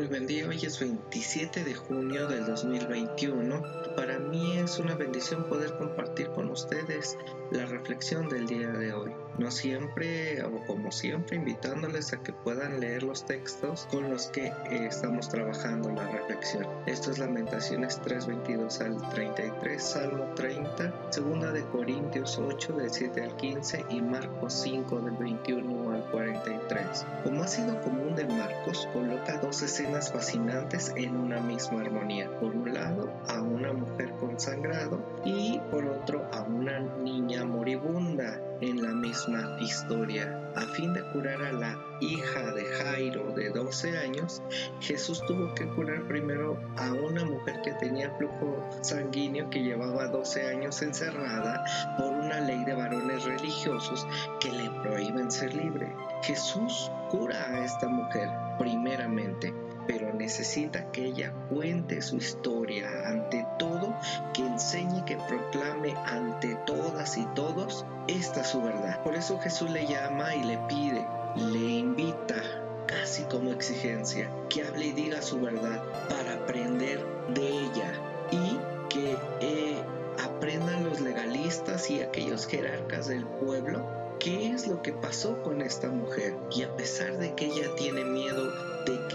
Muy buen día, hoy es 27 de junio del 2021. Para mí es una bendición poder compartir con ustedes la reflexión del día de hoy. No siempre, o como siempre, invitándoles a que puedan leer los textos con los que eh, estamos trabajando la reflexión. Esto es Lamentaciones 3:22 al 33, Salmo 30, Segunda de Corintios 8 del 7 al 15 y Marcos 5 del 21 al 43. Como ha sido común de Marcos, coloca dos escenas fascinantes en una misma armonía. Por un lado, a una mujer consagrado y por otro a una niña moribunda en la misma historia. A fin de curar a la hija de Jairo de 12 años, Jesús tuvo que curar primero a una mujer que tenía flujo sanguíneo que llevaba 12 años encerrada por una ley de varones religiosos que le prohíben ser libre. Jesús cura a esta mujer primeramente pero necesita que ella cuente su historia ante todo, que enseñe, que proclame ante todas y todos esta su verdad. Por eso Jesús le llama y le pide, le invita casi como exigencia, que hable y diga su verdad para aprender de ella y que eh, aprendan los legalistas y aquellos jerarcas del pueblo qué es lo que pasó con esta mujer. Y a pesar de que ella tiene miedo de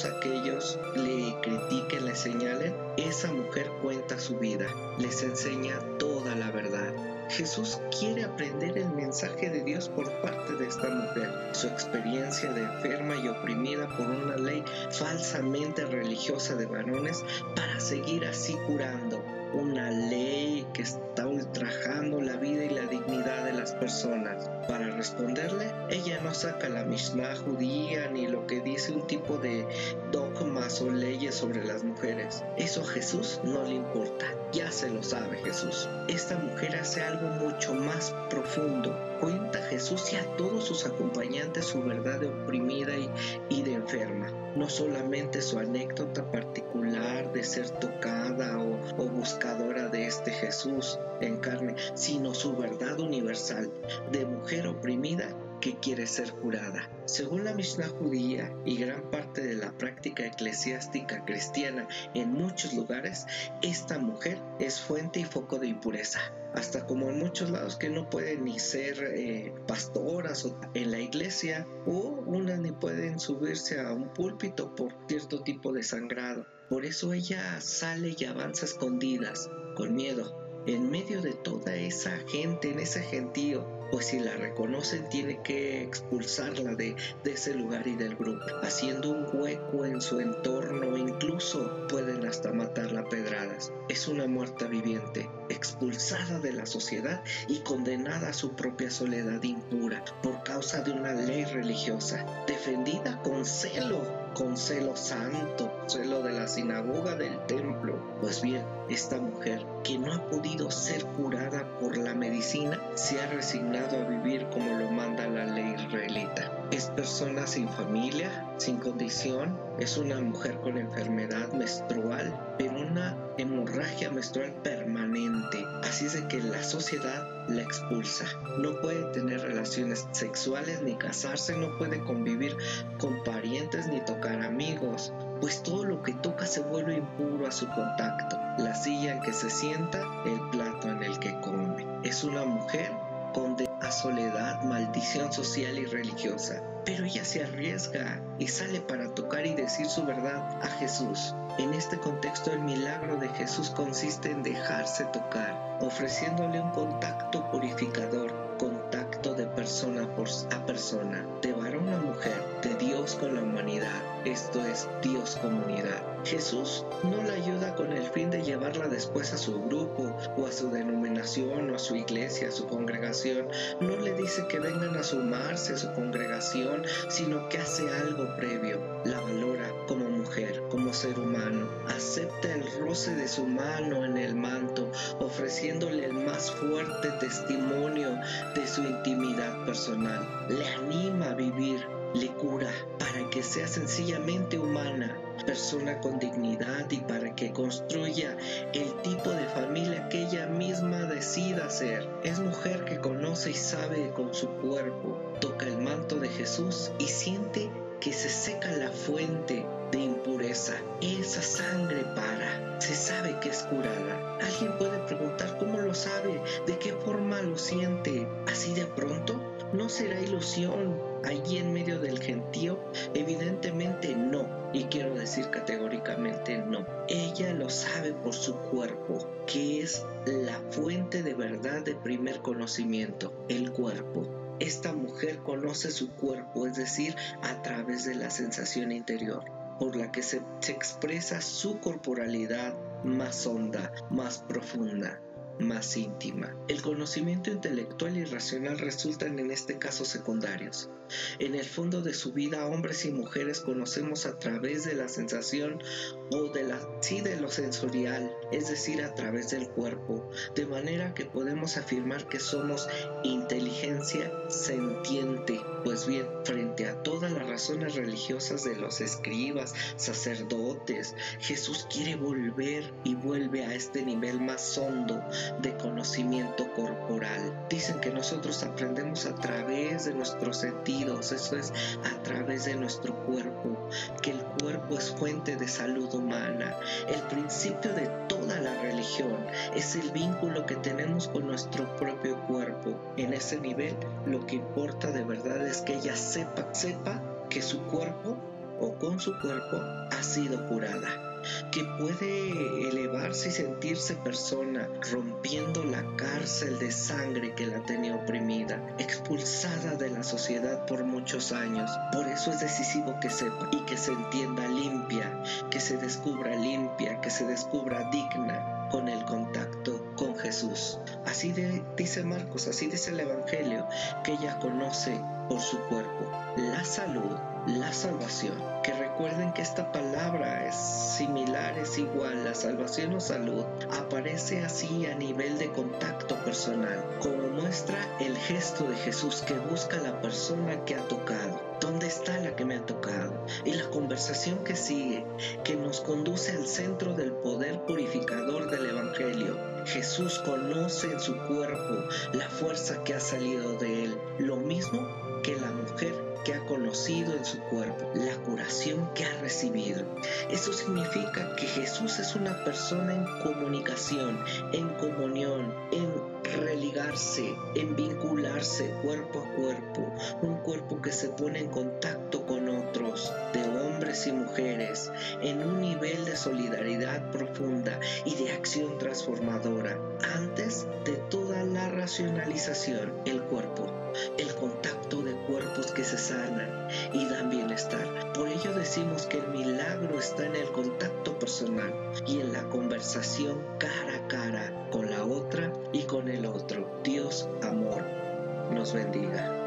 todos aquellos le critiquen, le señalen, esa mujer cuenta su vida, les enseña toda la verdad. Jesús quiere aprender el mensaje de Dios por parte de esta mujer, su experiencia de enferma y oprimida por una ley falsamente religiosa de varones para seguir así curando, una ley que está ultrajando la vida y la dignidad de las personas. Para responderle, ella no saca la Mishnah judía ni lo que dice un tipo de dogmas o leyes sobre las mujeres. Eso a Jesús no le importa, ya se lo sabe Jesús. Esta mujer hace algo mucho más profundo. Cuenta Jesús y a todos sus acompañantes su verdad de oprimida y, y de enferma. No solamente su anécdota particular de ser tocada o, o de este Jesús en carne, sino su verdad universal de mujer oprimida que quiere ser curada. Según la Mishnah judía y gran parte de la práctica eclesiástica cristiana en muchos lugares, esta mujer es fuente y foco de impureza. Hasta como en muchos lados que no pueden ni ser eh, pastoras en la iglesia o unas ni pueden subirse a un púlpito por cierto tipo de sangrado. Por eso ella sale y avanza escondidas, con miedo, en medio de toda esa gente, en ese gentío, pues si la reconocen tiene que expulsarla de, de, ese lugar y del grupo, haciendo un hueco en su entorno, incluso pueden hasta matarla a pedradas. Es una muerta viviente, expulsada de la sociedad y condenada a su propia soledad impura por causa de una ley religiosa, defendida con celo con celo santo, celo de la sinagoga del templo. Pues bien, esta mujer que no ha podido ser curada por la medicina se ha resignado a vivir como lo manda la ley israelita. Es persona sin familia, sin condición, es una mujer con enfermedad menstrual, pero una hemorragia menstrual permanente. Así es de que la sociedad la expulsa. No puede tener relaciones sexuales ni casarse, no puede convivir con parientes ni tocar amigos, pues todo lo que toca se vuelve impuro a su contacto. La silla en que se sienta, el plato en el que come. Es una mujer condena soledad, maldición social y religiosa. Pero ella se arriesga y sale para tocar y decir su verdad a Jesús. En este contexto el milagro de Jesús consiste en dejarse tocar, ofreciéndole un contacto purificador, contacto de persona a persona, de varón a mujer, de Dios con la humanidad, esto es Dios comunidad. Jesús no la ayuda con el fin de llevarla después a su grupo o a su denominación o a su iglesia, a su congregación. No le dice que vengan a sumarse a su congregación, sino que hace algo previo. La valora como mujer, como ser humano. Acepta el roce de su mano en el manto, ofreciéndole el más fuerte testimonio de su intimidad personal. Le anima a vivir le cura para que sea sencillamente humana, persona con dignidad y para que construya el tipo de familia que ella misma decida ser. Es mujer que conoce y sabe con su cuerpo, toca el manto de Jesús y siente que se seca la fuente de impureza. Esa sangre para, se sabe que es curada. Alguien puede preguntar cómo lo sabe, de qué forma lo siente, así de pronto. ¿No será ilusión allí en medio del gentío? Evidentemente no, y quiero decir categóricamente no. Ella lo sabe por su cuerpo, que es la fuente de verdad de primer conocimiento, el cuerpo. Esta mujer conoce su cuerpo, es decir, a través de la sensación interior por la que se, expresa su corporalidad más honda, más profunda más íntima. El conocimiento intelectual y racional resultan en este caso secundarios. En el fondo de su vida, hombres y mujeres conocemos a través de la sensación o de la sí de lo sensorial, es decir, a través del cuerpo, de manera que podemos afirmar que somos inteligencia sentiente. Pues bien, frente a todas las razones religiosas de los escribas, sacerdotes, Jesús quiere volver y vuelve a este nivel más hondo de conocimiento corporal. Dicen que nosotros aprendemos a través de nuestros sentidos, eso es a través de nuestro cuerpo, que el cuerpo es fuente de salud humana. El principio de toda la religión es el vínculo que tenemos con nuestro propio cuerpo. En ese nivel lo que importa de verdad es que ella sepa, sepa que su cuerpo o con su cuerpo ha sido curada que puede elevarse y sentirse persona, rompiendo la cárcel de sangre que la tenía oprimida, expulsada de la sociedad por muchos años. Por eso es decisivo que sepa y que se entienda limpia, que se descubra limpia, que se descubra digna con el contacto con Jesús. Así dice Marcos, así dice el Evangelio, que ella conoce por su cuerpo la salud, la salvación. Que recuerden que esta palabra es similar, es igual, la salvación o salud, aparece así a nivel de contacto personal, como muestra el gesto de Jesús que busca a la persona que ha tocado. ¿Dónde está la que me ha tocado? Y la conversación que sigue, que nos conduce al centro del poder purificador del Evangelio. Jesús conoce en su cuerpo la fuerza que ha salido de él, lo mismo que la mujer que ha conocido en su cuerpo, la curación que ha recibido. Eso significa que Jesús es una persona en comunicación, en comunión, en religarse, en vincularse cuerpo a cuerpo, un cuerpo que se pone en contacto con de hombres y mujeres, en un nivel de solidaridad profunda y de acción transformadora, antes de toda la racionalización, el cuerpo el contacto de cuerpos que se sanan y dan bienestar. Por ello decimos que el milagro está en el contacto personal y en la conversación cara a cara con la otra y con el otro. Dios, amor, nos bendiga.